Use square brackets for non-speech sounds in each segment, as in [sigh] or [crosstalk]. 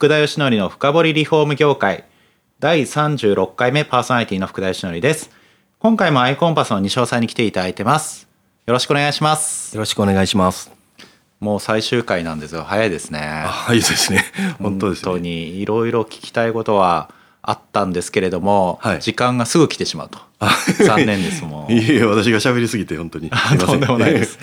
福田義則の深掘りリフォーム業界。第36回目パーソナリティの福田義則です。今回もアイコンパスの西尾さんに来ていただいてます。よろしくお願いします。よろしくお願いします。もう最終回なんですよ。早いですね。はい [laughs] ですね。本当です本当ね。に。いろいろ聞きたいことはあったんですけれども、はい。時間がすぐ来てしまうと。残念ですもう [laughs] いえいえ私が喋りすぎて本当に。[laughs] とんでもないです。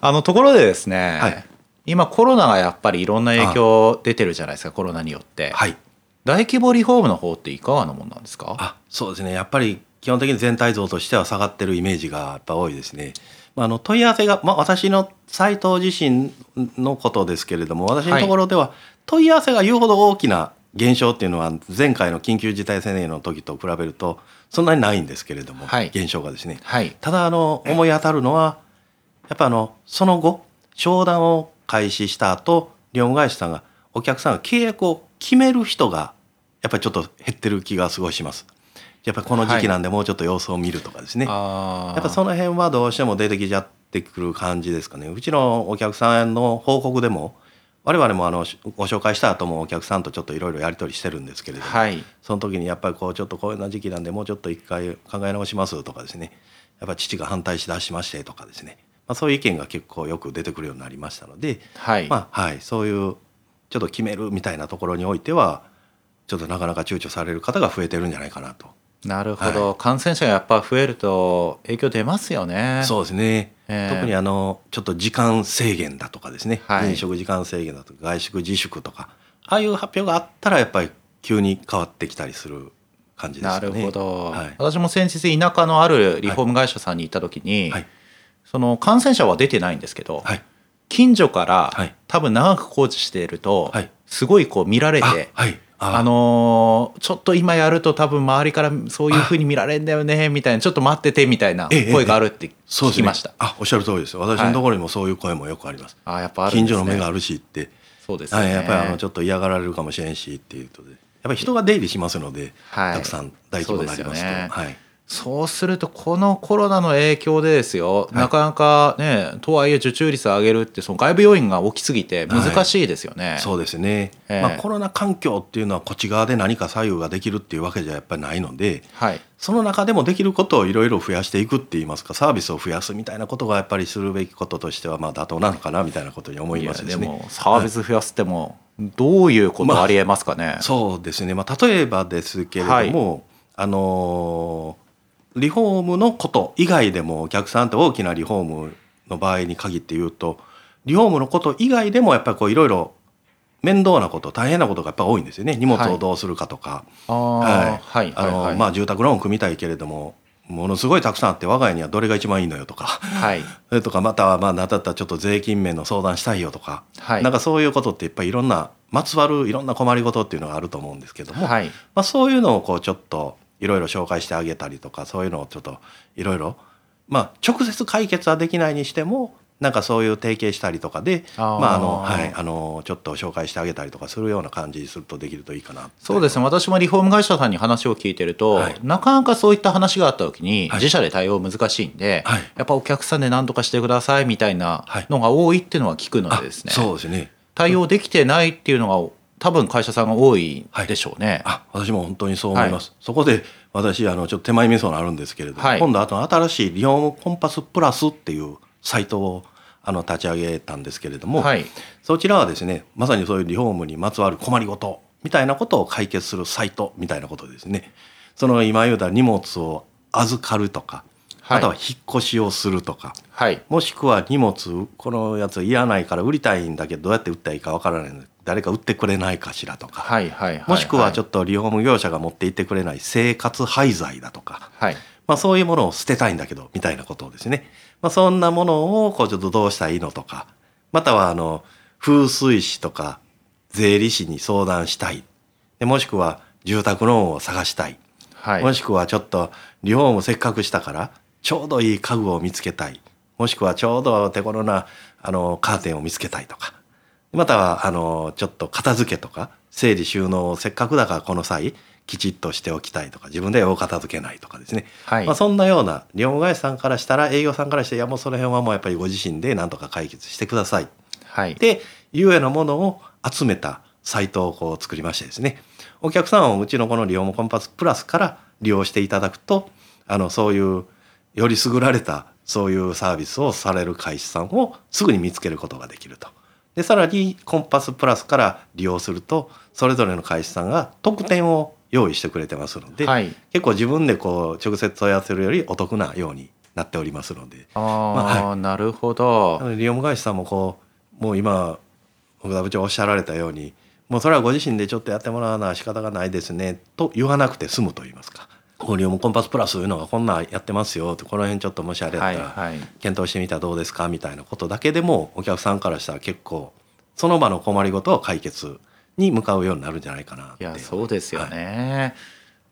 あのところでですね、はい今コロナがやっぱりいろんな影響出てるじゃないですかコロナによって、はい。大規模リフォームの方っていかがなもんなんですか？あそうですね。やっぱり基本的に全体像としては下がってるイメージがやっぱ多いですね。まあ、あの問い合わせが、まあ、私のサイト自身のことですけれども私のところでは問い合わせが言うほど大きな減少っていうのは前回の緊急事態宣言の時と比べるとそんなにないんですけれども、はい減少がですね。はいただあの思い当たるのはやっぱあのその後商談を開始した後リフォーム会社さんがお客さんが契約を決める人がやっぱりちょっと減ってる気がすごいします。やっぱりこの時期なんでもうちょっと様子を見るとかですね。あーやっぱその辺はどうしても出てきちゃってくる感じですかね。うちのお客さんの報告でも我々もあのご紹介した後もお客さんとちょっといろいろやり取りしてるんですけれども、はいその時にやっぱりこうちょっとこういうな時期なんでもうちょっと一回考え直しますとかですねやっぱ父が反対しだしましてとかですね、まあ、そういう意見が結構よく出てくるようになりましたので、はい、まあはい、そういうちょっと決めるみたいなところにおいてはちょっとなかなか躊躇される方が増えてるんじゃないかなと。なるほど、感染者がやっぱ増えると影響出ますよね。そうですね、ええ。特にあのちょっと時間制限だとかですね、はい。飲食時間制限だとか外食自粛とかああいう発表があったらやっぱり急に変わってきたりする感じですね。るほど、はい。私も先日田舎のあるリフォーム会社さんに行った時に、はいその感染者は出てないんですけど、はい。近所から、はい。多分長く工事していると、はい。すごいこう見られて、あのーちょっと今やると多分周りからそういうふうに見られるんだよねみたいなちょっと待っててみたいなええ声があるって聞きました、あおっしゃる通りです。私のところにもそういう声もよくあります、あやっぱね。近所の目があるしって、そうですね、はい、やっぱりあのちょっと嫌がられるかもしれんしっていうとでやっぱり人が出入りしますので、はい。たくさん大規模になりますと。はいそうするとこのコロナの影響でですよ、なかなかねとはいえ受注率を上げるってその外部要因が大きすぎて難しいですよね、そうですね、ええ。まあ、コロナ環境っていうのはこっち側で何か左右ができるっていうわけじゃやっぱりないのではい。その中でもできることをいろいろ増やしていくって言いますかサービスを増やすみたいなことがやっぱりするべきこととしてはまあ妥当なのかなみたいなことに思いますね。でもサービス増やすってもどういうことありえますかね、そうですね、まあ、例えばですけれども、あのーリフォームのこと以外でもお客さんって大きなリフォームの場合に限って言うとリフォームのこと以外でもやっぱりこういろいろ面倒なこと大変なことがやっぱ多いんですよね。荷物をどうするかとか、住宅ローン組みたいけれどもものすごいたくさんあって我が家にはどれが一番いいのよとか。はい。[laughs] それとかまたはまあ何だったらちょっと税金面の相談したいよとか、はい。なんかそういうことっていっぱいいろんなまつわるいろんな困りごとっていうのがあると思うんですけども、はい。まあ、そういうのをこうちょっといろいろ紹介してあげたりとかそういうのをちょっといろいろまあ直接解決はできないにしてもなんかそういう提携したりとかでまああのはいあのちょっと紹介してあげたりとかするような感じにするとできるといいかなそうですね。私もリフォーム会社さんに話を聞いてると、はい。なかなかそういった話があった時に、はい。自社で対応難しいんで、はい。やっぱお客さんで何とかしてくださいみたいなはいのが多いっていうのは聞くのでですね、あそうですね。対応できてないっていうのが多分会社さんが多いでしょうね。あ私も本当にそう思います、そこで私あのちょっと手前味噌のあるんですけれども、はい。今度あと新しいリフォームコンパスプラスっていうサイトをあの立ち上げたんですけれども、はい。そちらはですねまさにそういうリフォームにまつわる困りごとみたいなことを解決するサイトみたいなことですね。その今言うた荷物を預かるとか、はい。あとは引っ越しをするとかはい。もしくは荷物このやついらないから売りたいんだけどどうやって売ったらいいかわからないので誰か売ってくれないかしらとか、はいはいはいもしくはちょっっとリフォーム業者が持って行ってくれない生活廃材だとか、とはい。まあ、そういうものを捨てたいんだけどみたいなことをですね、まあ、そんなものをこうちょっとどうしたらいいのとかまたはあの風水師とか税理士に相談したい。でもしくは住宅ローンを探したい、はい。もしくはちょっとリフォームせっかくしたからちょうどいい家具を見つけたい。もしくはちょうど手頃なあのカーテンを見つけたいとかまたはあのちょっと片付けとか整理収納をせっかくだからこの際きちっとしておきたいとか自分でお片付けないとかですね、はい。まあ、そんなようなリフォーム会社さんからしたら営業さんからしていやもうその辺はもうやっぱりご自身で何とか解決してください。はい。でいうようなものを集めたサイトをこう作りましてですね。お客さんをうちのこのリフォームコンパスプラスから利用していただくとあのそういうより優られたそういうサービスをされる会社さんをすぐに見つけることができると。でさらにコンパスプラスから利用するとそれぞれの会社さんが特典を用意してくれてますので、はい。結構自分でこう直接問い合わせるよりお得なようになっておりますので。ああ、まあなるほど。なのでリオム会社さんもこうもう今奥田部長おっしゃられたようにもうそれはご自身でちょっとやってもらわな仕方がないですねと言わなくて済むと言いますか。こうリオムコンパスプラスいうのがこんなんやってますよってこの辺ちょっともしあれやったらはいはい。検討してみたらどうですかみたいなことだけでもお客さんからしたら結構その場の困りごとを解決に向かうようになるんじゃないかなっていやそうですよね、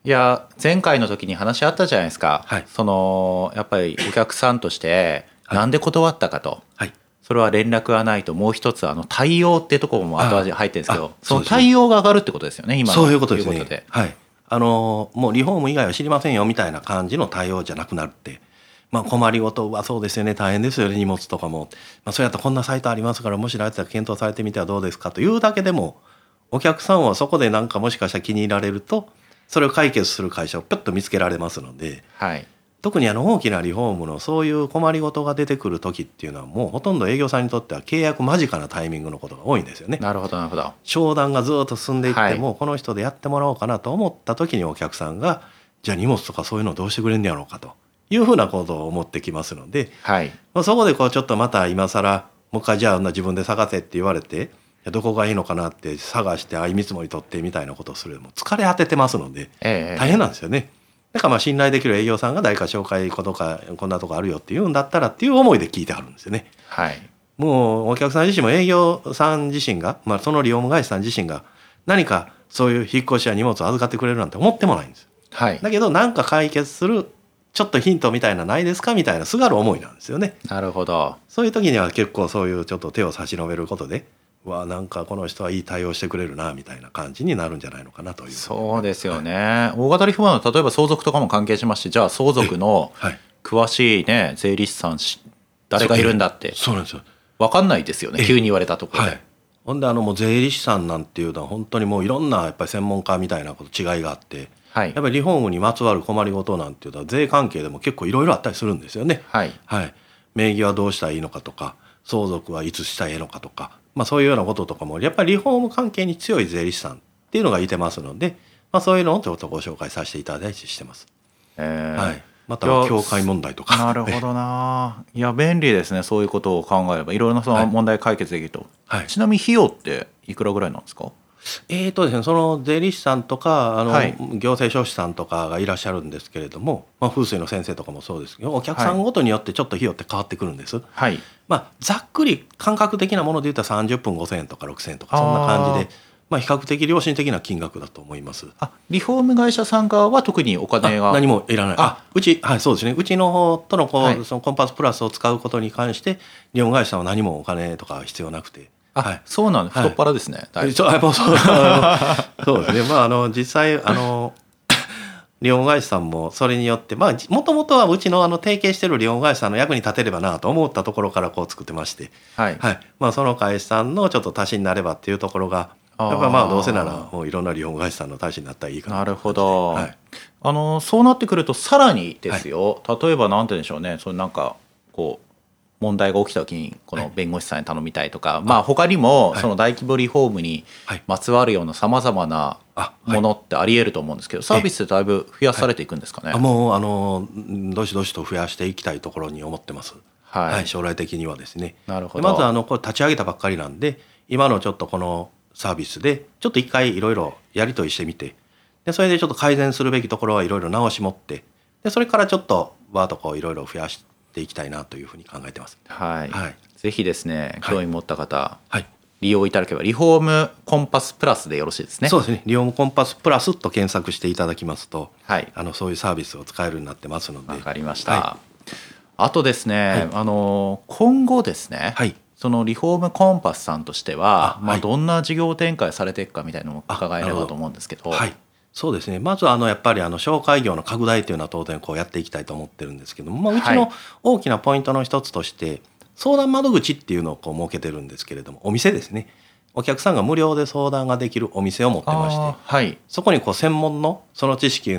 い、や前回の時に話あったじゃないですか、はい。そのやっぱりお客さんとしてはい。なんで断ったかと、はい。それは連絡がないともう一つあの対応ってところも後味入ってるんですけあどその対応が上がるってことですよね今のそういうことですね。はいあのもうリフォーム以外は知りませんよみたいな感じの対応じゃなくなるって。まあ困りごとはそうですよね。大変ですよね。荷物とかも、まあ、そうやったらこんなサイトありますからもしあれたら検討されてみてはどうですかというだけでもお客さんはそこでなんかもしかしたら気に入られるとそれを解決する会社をぴょっと見つけられますので。はい。特にあの大きなリフォームのそういう困りごとが出てくる時っていうのはもうほとんど営業さんにとっては契約間近なタイミングのことが多いんですよね。なるほどなるほど商談がずっと進んでいっても、はこの人でやってもらおうかなと思った時にお客さんがじゃあ荷物とかそういうのどうしてくれんねやろうかというふうなことを思ってきますので、はいまあ、そこでこうちょっとまた今更もう一回じゃあ自分で探せって言われてどこがいいのかなって探してあい見積もり取ってみたいなことをするもう疲れ果ててますのでええ大変なんですよね。だからまあ信頼できる営業さんが誰か紹介ことかこんなとこあるよって言うんだったらっていう思いで聞いてはるんですよね。はいもうお客さん自身も営業さん自身が、まあ、そのリフォーム会社さん自身が何かそういう引っ越しや荷物を預かってくれるなんて思ってもないんです。はいだけど何か解決するちょっとヒントみたいなないですかみたいなすがる思いなんですよね。なるほどそういう時には結構そういうちょっと手を差し伸べることでわあなんかこの人はいい対応してくれるなみたいな感じになるんじゃないのかなという。そうですよね、大型リフォームの例えば相続とかも関係しましてじゃあ相続のはい。詳しいね税理士さんし誰がいるんだってそうなんですよ。分かんないですよねええ急に言われたところで、はい。ほんであのもう税理士さんなんていうのは本当にもういろんなやっぱり専門家みたいなこと違いがあって。はいやっぱりリフォームにまつわる困りごとなんていうのは税関係でも結構いろいろあったりするんですよね。はいはい、名義はどうしたらいいのかとか相続はいつしたらいいのかとか、まあ、そういうようなこととかもやっぱりリフォーム関係に強い税理士さんっていうのがいてますので、まあ、そういうのをちょっとご紹介させていただいたりしてます。えー。はい、または境界問題とか。なるほどな。いや便利ですねそういうことを考えれば。いろいろなその問題解決できると、はい。ちなみに費用っていくらぐらいなんですか？えーとですね、その税理士さんとかあの、はい行政書士さんとかがいらっしゃるんですけれども、まあ、風水の先生とかもそうですけどお客さんごとによってちょっと費用って変わってくるんです。はいまあ、ざっくり感覚的なもので言ったら30分5,000円とか6,000円とかそんな感じでまあ、比較的良心的な金額だと思います。あリフォーム会社さん側は特にお金があ何もいらない。ああうちはいそうですねうちの方とのこう、はいそのコンパスプラスを使うことに関して日本会社さんは何もお金とか必要なくて。あ、はい。そうなんですはい。太っ腹ですね、だいぶそうやっぱ [laughs] そうですね。まああの実際あのリオン会社さんもそれによってまあもともとはうちのあの提携してるリオン会社さんの役に立てればなと思ったところからこう作ってまして、はい、はい。まあ、その会社さんのちょっと足しになればっていうところがやっぱまあどうせならもういろんなリオン会社さんの足しになったらいいかな。なるほど、はい。あのそうなってくるとさらにですよ、例えばなんて言うんでしょうね。そのなんかこう問題が起きた時にこの弁護士さんに頼みたいとか、まあ他にもはい。その大規模リフォームにはい。まつわるようなさまざまなものってありえると思うんですけど、サービスってだいぶ増やされていくんですかね？あもうあのうんどしどしと増やしていきたいところに思ってます。はい。はい、将来的にはですね。なるほど。でまずあのこれ立ち上げたばっかりなんで今のちょっとこのサービスでちょっと一回いろいろやり取りしてみてでそれでちょっと改善するべきところはいろいろ直し持ってでそれからちょっとバーとこういろいろ増やしていきたいなというふうに考えてます。はい、はい。ぜひですねはい。興味持った方、はい。利用いただければリフォームコンパスプラスでよろしいですね。そうですね。リフォームコンパスプラスと検索していただきますと、はい。あのそういうサービスを使えるようになってますので。わかりました。はあとですね、はい。あの今後ですね、はい。そのリフォームコンパスさんとしては、まあ、あはい。どんな事業展開されていくかみたいなのも伺えればと思うんですけど。はい、そうですね。まずあのやっぱりあの紹介業の拡大というのは当然こうやっていきたいと思ってるんですけども、まあ、うちはい。の大きなポイントの一つとして相談窓口っていうのをこう設けてるんですけれどもお店ですね。お客さんが無料で相談ができるお店を持ってましてはい。そこにこう専門のその知識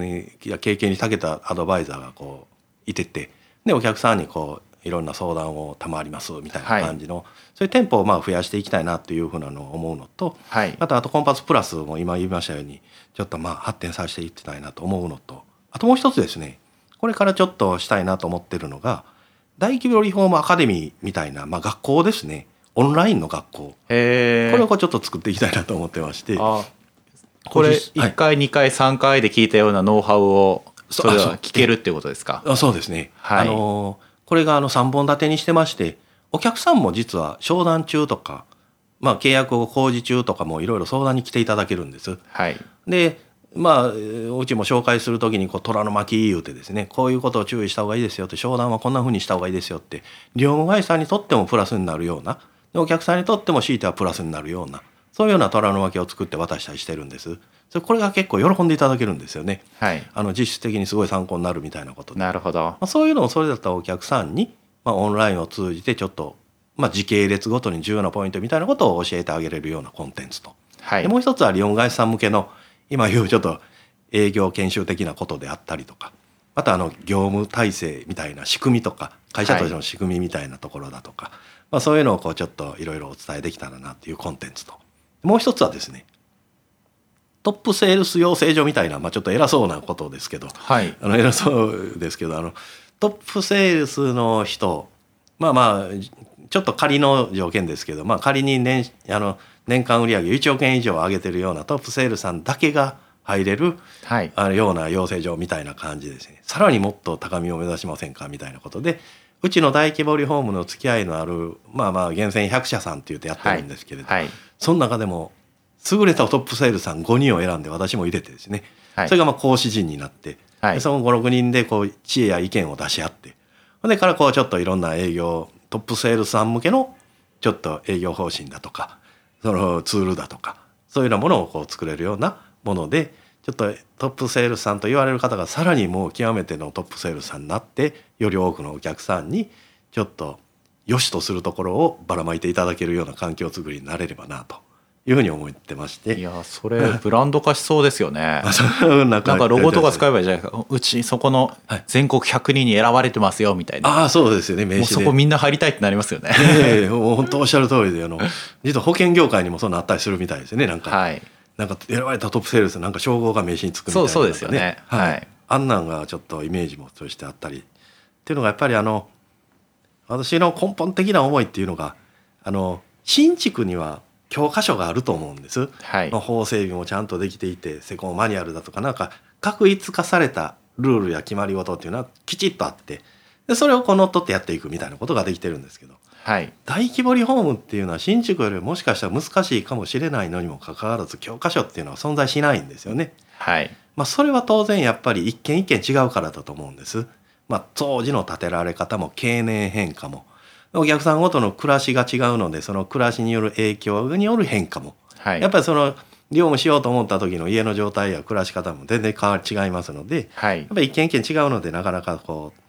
や経験に長けたアドバイザーがこういててでお客さんにこういろんな相談を賜りますみたいな感じの、そういう店舗をまあ増やしていきたいなっていうふうなのを思うのと、はい。あとあとコンパスプラスも今言いましたようにちょっとまあ発展させていきたいなと思うのとあともう一つですねこれからちょっとしたいなと思ってるのが大規模リフォームアカデミーみたいな、まあ、学校ですね。オンラインの学校。これをちょっと作っていきたいなと思ってまして。あこれはい。1回2回3回で聞いたようなノウハウをそれは聞けるっていうことですか？あそうですね、はい。あのこれがあの3本立てにしてましてお客さんも実は商談中とか、まあ、契約を工事中とかもいろいろ相談に来ていただけるんです。はいでまあえーうちも紹介する時にこう虎の巻言うてですねこういうことを注意した方がいいですよって商談はこんな風にした方がいいですよって両務会社にとってもプラスになるようなでお客さんにとっても強いてはプラスになるようなそういうような虎の巻を作って渡したりしてるんです。それこれが結構喜んでいただけるんですよね。はい。あの実質的にすごい参考になるみたいなこと。でなるほど。まあ、そういうのをそれだったらお客さんに、まあ、オンラインを通じてちょっと、まあ、時系列ごとに重要なポイントみたいなことを教えてあげれるようなコンテンツと、はい。でもう一つはリオン会社さん向けの今言うちょっと営業研修的なことであったりとか。またあの業務体制みたいな仕組みとか会社としての仕組みみたいなところだとか、まあ、そういうのをこうちょっといろいろお伝えできたらなっていうコンテンツと。もう一つはですねトップセールス養成所みたいな、まあ、ちょっと偉そうなことですけど、はい。あの偉そうですけどあのトップセールスの人まあまあちょっと仮の条件ですけど、まあ、仮に年あの年間売上1億円以上上げてるようなトップセールスさんだけが入れるはい。あのような養成所みたいな感じですね。さらにもっと高みを目指しませんかみたいなことでうちの大規模リフォームの付き合いのあるまあまあ厳選100社さんって言ってやってるんですけれど、はい。その中でも優れたトップセールスさん5人を選んで私も入れてですね、はい。それがまあ講師陣になって、はい。でその56人でこう知恵や意見を出し合ってそれからこうちょっといろんな営業トップセールスさん向けのちょっと営業方針だとかそのツールだとかそういうようなものをこう作れるようなものでちょっとトップセールスさんと言われる方がさらにもう極めてのトップセールスさんになってより多くのお客さんにちょっと良しとするところをばらまいていただけるような環境づくりになれればなというふうに思ってまして。いやそれブランド化しそうですよね。[laughs] なんかロゴとか使ええばいいじゃないですかうちそこのはい。全国100人に選ばれてますよみたいな。ああそうですよね名刺で。もうそこみんな入りたいってなりますよね。[laughs] ええもう本当おっしゃる通りであの実は保険業界にもそんなあったりするみたいですよねなんか、はい。なんか選ばれたトップセールスなんか称号が名刺につくみたいなそうそうですよね。はい、はい。あんなんがちょっとイメージもとしてあったり。っていうのがやっぱりあの私の根本的な思いっていうのがあの新築には教科書があると思うんです。はいの法整備もちゃんとできていて施工マニュアルだとかなんか確一化されたルールや決まり事っていうのはきちっとあってでそれをこう乗っ取ってやっていくみたいなことができてるんですけどはい大規模リフォームっていうのは新築よりもしかしたら難しいかもしれないのにもかかわらず教科書っていうのは存在しないんですよね。はいまあ、それは当然やっぱり一軒一軒違うからだと思うんです。まあ、当時の建てられ方も経年変化もお客さんごとの暮らしが違うのでその暮らしによる影響による変化も。はい。やっぱりその業務しようと思った時の家の状態や暮らし方も全然変わり違いますのではい。やっぱり一軒一軒違うのでなかなかこう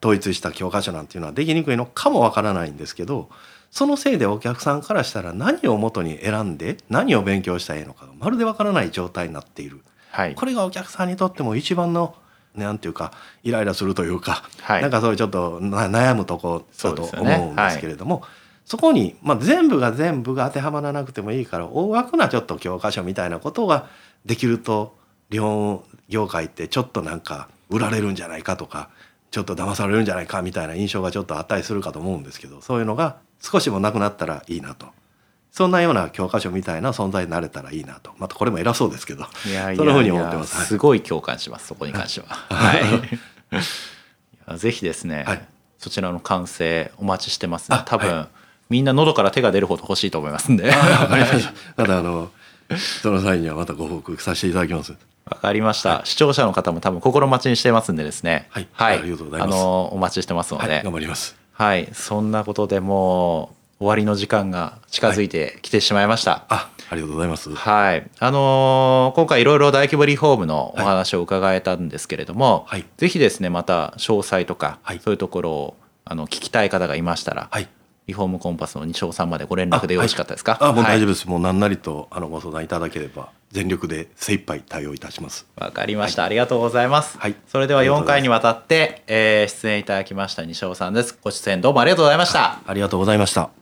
統一した教科書なんていうのはできにくいのかもわからないんですけどそのせいでお客さんからしたら何を元に選んで何を勉強したらいいのかがまるでわからない状態になっている。はい。これがお客さんにとっても一番のなんていうかイライラするというか、はい。なんかそういうちょっとな悩むとこだと思うんですけれどもそ,、こに、まあ、全部が全部が当てはまらなくてもいいから大枠なちょっと教科書みたいなことができると日本業界ってちょっとなんか売られるんじゃないかとかちょっと騙されるんじゃないかみたいな印象がちょっとあったりするかと思うんですけどそういうのが少しもなくなったらいいなと。そんなような教科書みたいな存在になれたらいいなと。またこれも偉そうですけど。いやいやそんなふうに思ってます。はいすごい共感しますそこに関しては。[laughs] はい。ぜひですね、はい。そちらの完成お待ちしてますね。あ多分、はみんな喉から手が出るほど欲しいと思いますんで。た。ただあのその際にはまたご報告させていただきます。わかりました、視聴者の方も多分心待ちにしてますんでですね。はい。ありがとうございます。あのお待ちしてますのはい、で、頑張ります。はい、そんなことでもう終わりの時間が近づいてきてしまいました。あ、ありがとうございます。はい、あのー今回いろいろ大規模リフォームのお話を伺えたんですけれども、はい。ぜひですねまた詳細とか、はい。そういうところをあの聞きたい方がいましたら、はい。リフォームコンパスの西尾さんまでご連絡でよろしかったですか？あ、もう大丈夫夫です。もう何なりとあのご相談いただければ全力で精一杯対応いたします。わかりました、ありがとうございます、はい。それでは4ありがとうございます。回にわたって、えー出演いただきました西尾さんです。ご出演どうもありがとうございました。ありがとうございました。